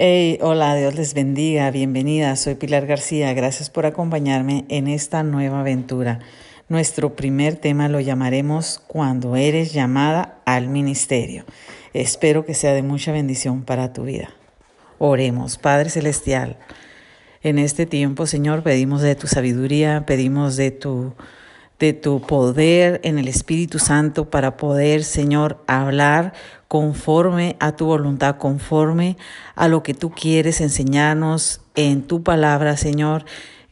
Hey, hola, Dios les bendiga, bienvenida, soy Pilar García, gracias por acompañarme en esta nueva aventura. Nuestro primer tema lo llamaremos Cuando eres llamada al ministerio. Espero que sea de mucha bendición para tu vida. Oremos, Padre Celestial, en este tiempo, Señor, pedimos de tu sabiduría, pedimos de tu de tu poder en el Espíritu Santo para poder, Señor, hablar conforme a tu voluntad, conforme a lo que tú quieres enseñarnos en tu palabra, Señor.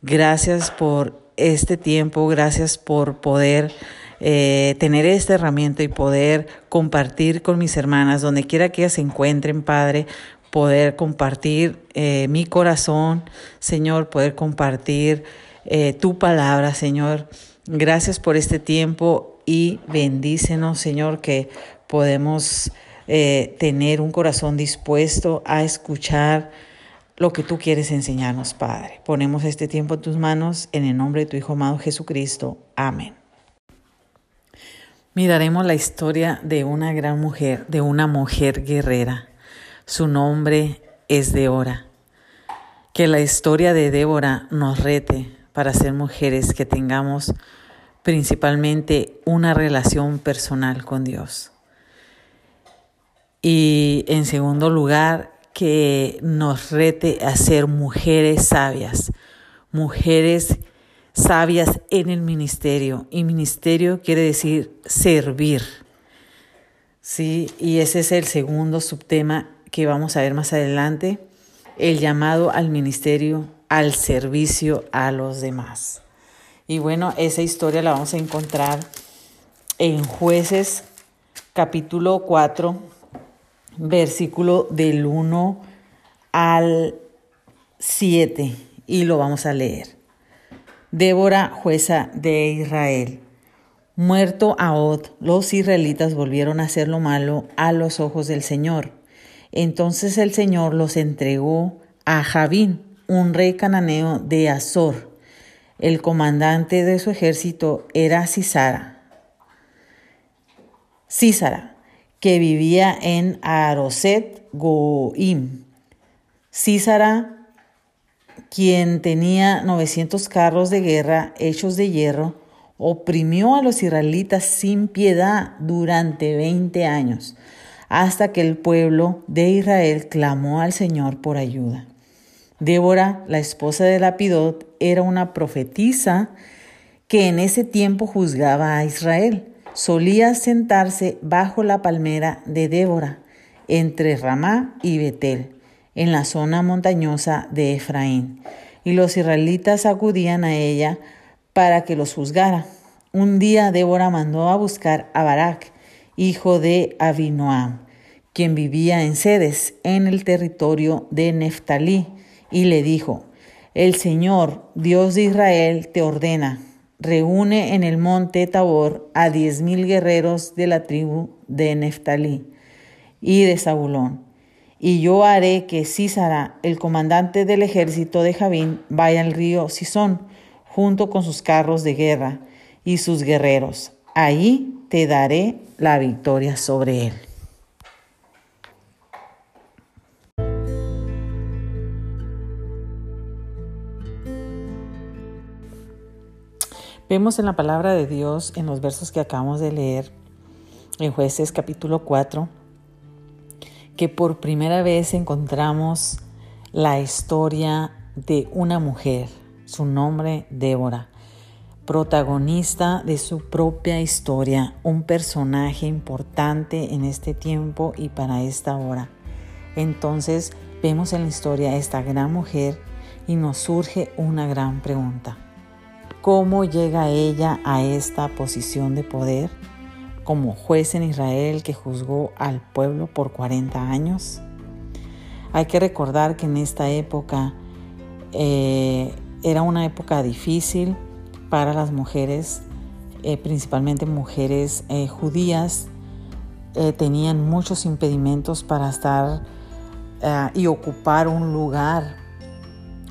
Gracias por este tiempo, gracias por poder eh, tener esta herramienta y poder compartir con mis hermanas, donde quiera que ellas se encuentren, Padre, poder compartir eh, mi corazón, Señor, poder compartir eh, tu palabra, Señor. Gracias por este tiempo y bendícenos, Señor, que podemos eh, tener un corazón dispuesto a escuchar lo que tú quieres enseñarnos, Padre. Ponemos este tiempo en tus manos en el nombre de tu Hijo amado Jesucristo. Amén. Miraremos la historia de una gran mujer, de una mujer guerrera. Su nombre es Débora. Que la historia de Débora nos rete para ser mujeres que tengamos principalmente una relación personal con Dios. Y en segundo lugar, que nos rete a ser mujeres sabias, mujeres sabias en el ministerio. Y ministerio quiere decir servir. Sí, y ese es el segundo subtema que vamos a ver más adelante, el llamado al ministerio al servicio a los demás. Y bueno, esa historia la vamos a encontrar en jueces capítulo 4, versículo del 1 al 7, y lo vamos a leer. Débora, jueza de Israel. Muerto Ahod, los israelitas volvieron a hacer lo malo a los ojos del Señor. Entonces el Señor los entregó a Javín, un rey cananeo de Azor. El comandante de su ejército era Cisara. Císara, que vivía en Aroset Goim. Císara, quien tenía 900 carros de guerra hechos de hierro, oprimió a los israelitas sin piedad durante 20 años, hasta que el pueblo de Israel clamó al Señor por ayuda. Débora, la esposa de Lapidot, era una profetisa que en ese tiempo juzgaba a Israel. Solía sentarse bajo la palmera de Débora, entre Ramá y Betel, en la zona montañosa de Efraín, y los israelitas acudían a ella para que los juzgara. Un día Débora mandó a buscar a Barak, hijo de Abinoam, quien vivía en Sedes, en el territorio de Neftalí, y le dijo, El Señor, Dios de Israel, te ordena, reúne en el monte Tabor a diez mil guerreros de la tribu de Neftalí y de Zabulón. Y yo haré que Císara, el comandante del ejército de Javín, vaya al río Sison, junto con sus carros de guerra y sus guerreros. Ahí te daré la victoria sobre él. Vemos en la palabra de Dios, en los versos que acabamos de leer, en jueces capítulo 4, que por primera vez encontramos la historia de una mujer, su nombre Débora, protagonista de su propia historia, un personaje importante en este tiempo y para esta hora. Entonces vemos en la historia a esta gran mujer y nos surge una gran pregunta cómo llega ella a esta posición de poder como juez en Israel que juzgó al pueblo por 40 años. Hay que recordar que en esta época eh, era una época difícil para las mujeres, eh, principalmente mujeres eh, judías, tenían muchos impedimentos para estar y ocupar un lugar,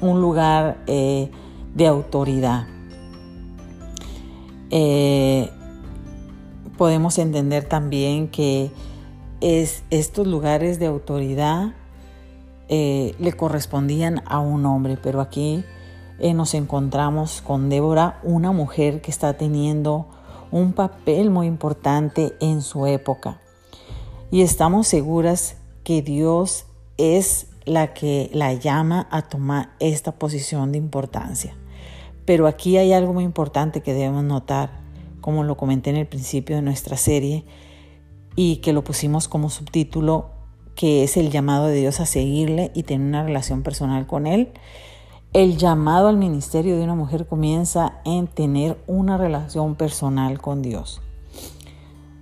un lugar de autoridad. Eh, podemos entender también que es, estos lugares de autoridad eh, le correspondían a un hombre, pero aquí eh, nos encontramos con Débora, una mujer que está teniendo un papel muy importante en su época. Y estamos seguras que Dios es la que la llama a tomar esta posición de importancia. Pero aquí hay algo muy importante que debemos notar, como lo comenté en el principio de nuestra serie, y que lo pusimos como subtítulo, que es el llamado de Dios a seguirle y tener una relación personal con Él. El llamado al ministerio de una mujer comienza en tener una relación personal con Dios.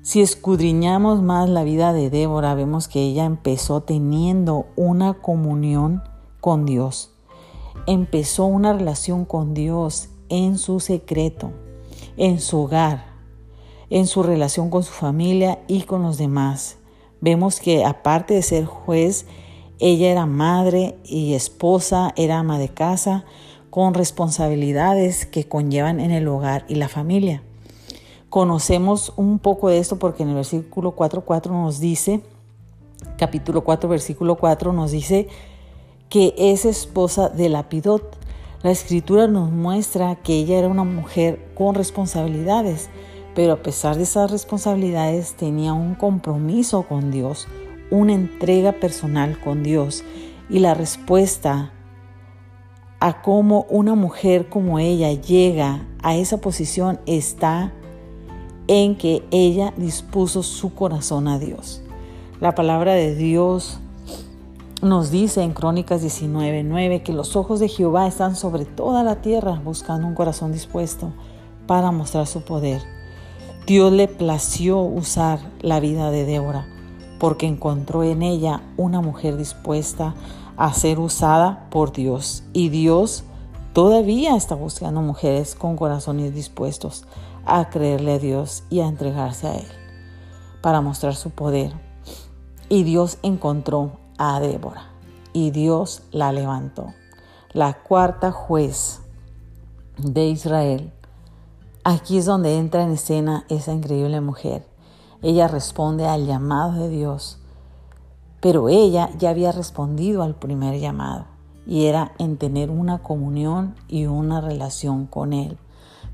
Si escudriñamos más la vida de Débora, vemos que ella empezó teniendo una comunión con Dios. Empezó una relación con Dios en su secreto, en su hogar, en su relación con su familia y con los demás. Vemos que aparte de ser juez, ella era madre y esposa, era ama de casa, con responsabilidades que conllevan en el hogar y la familia. Conocemos un poco de esto porque en el versículo 4.4 nos dice, capítulo 4, versículo 4 nos dice que es esposa de Lapidot. La escritura nos muestra que ella era una mujer con responsabilidades, pero a pesar de esas responsabilidades tenía un compromiso con Dios, una entrega personal con Dios y la respuesta a cómo una mujer como ella llega a esa posición está en que ella dispuso su corazón a Dios. La palabra de Dios nos dice en Crónicas 19:9 que los ojos de Jehová están sobre toda la tierra buscando un corazón dispuesto para mostrar su poder. Dios le plació usar la vida de Débora porque encontró en ella una mujer dispuesta a ser usada por Dios y Dios todavía está buscando mujeres con corazones dispuestos a creerle a Dios y a entregarse a Él para mostrar su poder. Y Dios encontró a Débora y Dios la levantó. La cuarta juez de Israel. Aquí es donde entra en escena esa increíble mujer. Ella responde al llamado de Dios, pero ella ya había respondido al primer llamado y era en tener una comunión y una relación con Él.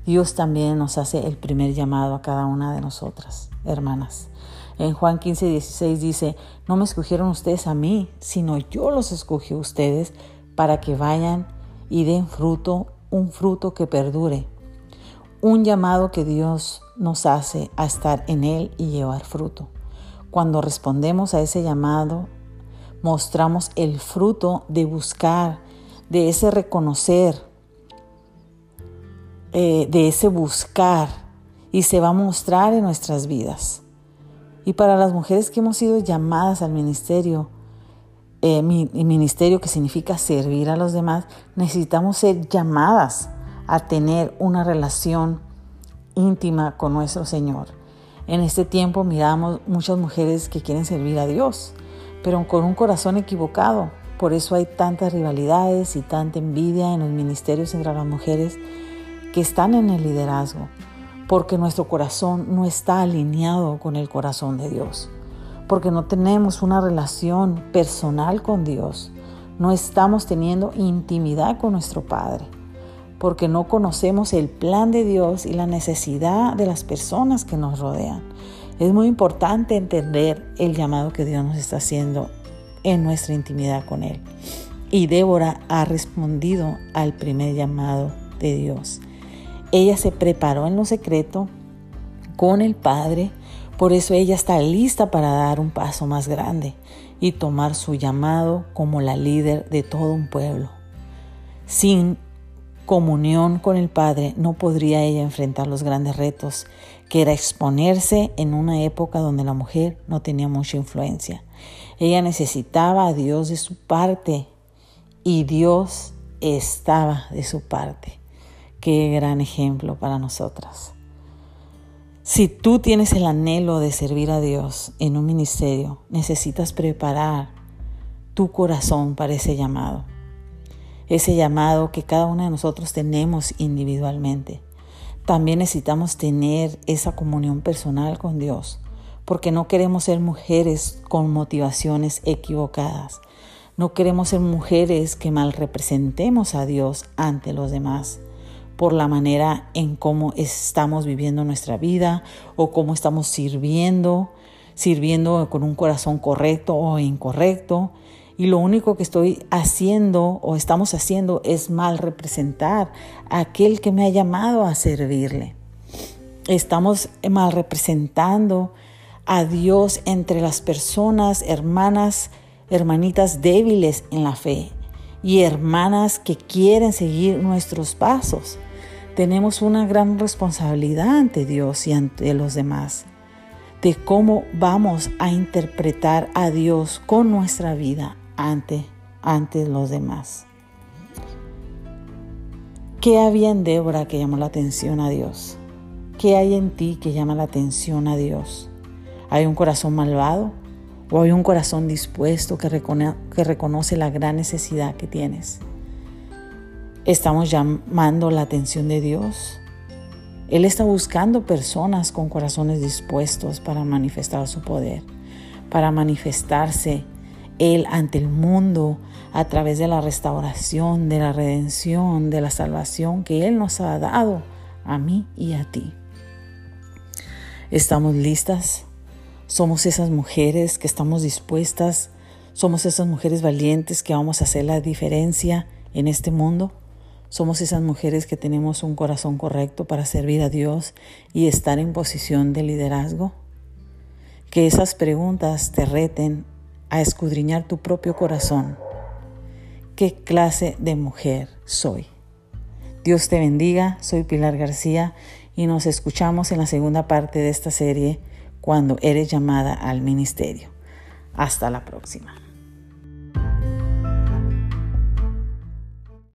Dios también nos hace el primer llamado a cada una de nosotras, hermanas. En Juan 15, 16 dice, no me escogieron ustedes a mí, sino yo los escogí a ustedes para que vayan y den fruto, un fruto que perdure. Un llamado que Dios nos hace a estar en Él y llevar fruto. Cuando respondemos a ese llamado, mostramos el fruto de buscar, de ese reconocer, eh, de ese buscar y se va a mostrar en nuestras vidas. Y para las mujeres que hemos sido llamadas al ministerio, eh, ministerio que significa servir a los demás, necesitamos ser llamadas a tener una relación íntima con nuestro Señor. En este tiempo miramos muchas mujeres que quieren servir a Dios, pero con un corazón equivocado. Por eso hay tantas rivalidades y tanta envidia en los ministerios entre las mujeres que están en el liderazgo, porque nuestro corazón no está alineado con el corazón de Dios, porque no tenemos una relación personal con Dios, no estamos teniendo intimidad con nuestro Padre, porque no conocemos el plan de Dios y la necesidad de las personas que nos rodean. Es muy importante entender el llamado que Dios nos está haciendo en nuestra intimidad con Él. Y Débora ha respondido al primer llamado de Dios. Ella se preparó en lo secreto con el Padre, por eso ella está lista para dar un paso más grande y tomar su llamado como la líder de todo un pueblo. Sin comunión con el Padre no podría ella enfrentar los grandes retos que era exponerse en una época donde la mujer no tenía mucha influencia. Ella necesitaba a Dios de su parte y Dios estaba de su parte. Qué gran ejemplo para nosotras. Si tú tienes el anhelo de servir a Dios en un ministerio, necesitas preparar tu corazón para ese llamado. Ese llamado que cada uno de nosotros tenemos individualmente. También necesitamos tener esa comunión personal con Dios, porque no queremos ser mujeres con motivaciones equivocadas. No queremos ser mujeres que mal representemos a Dios ante los demás por la manera en cómo estamos viviendo nuestra vida o cómo estamos sirviendo, sirviendo con un corazón correcto o incorrecto. Y lo único que estoy haciendo o estamos haciendo es mal representar a aquel que me ha llamado a servirle. Estamos mal representando a Dios entre las personas, hermanas, hermanitas débiles en la fe y hermanas que quieren seguir nuestros pasos tenemos una gran responsabilidad ante Dios y ante los demás de cómo vamos a interpretar a Dios con nuestra vida ante, ante los demás. ¿Qué había en Débora que llamó la atención a Dios? ¿Qué hay en ti que llama la atención a Dios? ¿Hay un corazón malvado o hay un corazón dispuesto que, que reconoce la gran necesidad que tienes? Estamos llamando la atención de Dios. Él está buscando personas con corazones dispuestos para manifestar su poder, para manifestarse Él ante el mundo a través de la restauración, de la redención, de la salvación que Él nos ha dado a mí y a ti. ¿Estamos listas? Somos esas mujeres que estamos dispuestas, somos esas mujeres valientes que vamos a hacer la diferencia en este mundo. Somos esas mujeres que tenemos un corazón correcto para servir a Dios y estar en posición de liderazgo. Que esas preguntas te reten a escudriñar tu propio corazón. ¿Qué clase de mujer soy? Dios te bendiga, soy Pilar García y nos escuchamos en la segunda parte de esta serie cuando eres llamada al ministerio. Hasta la próxima.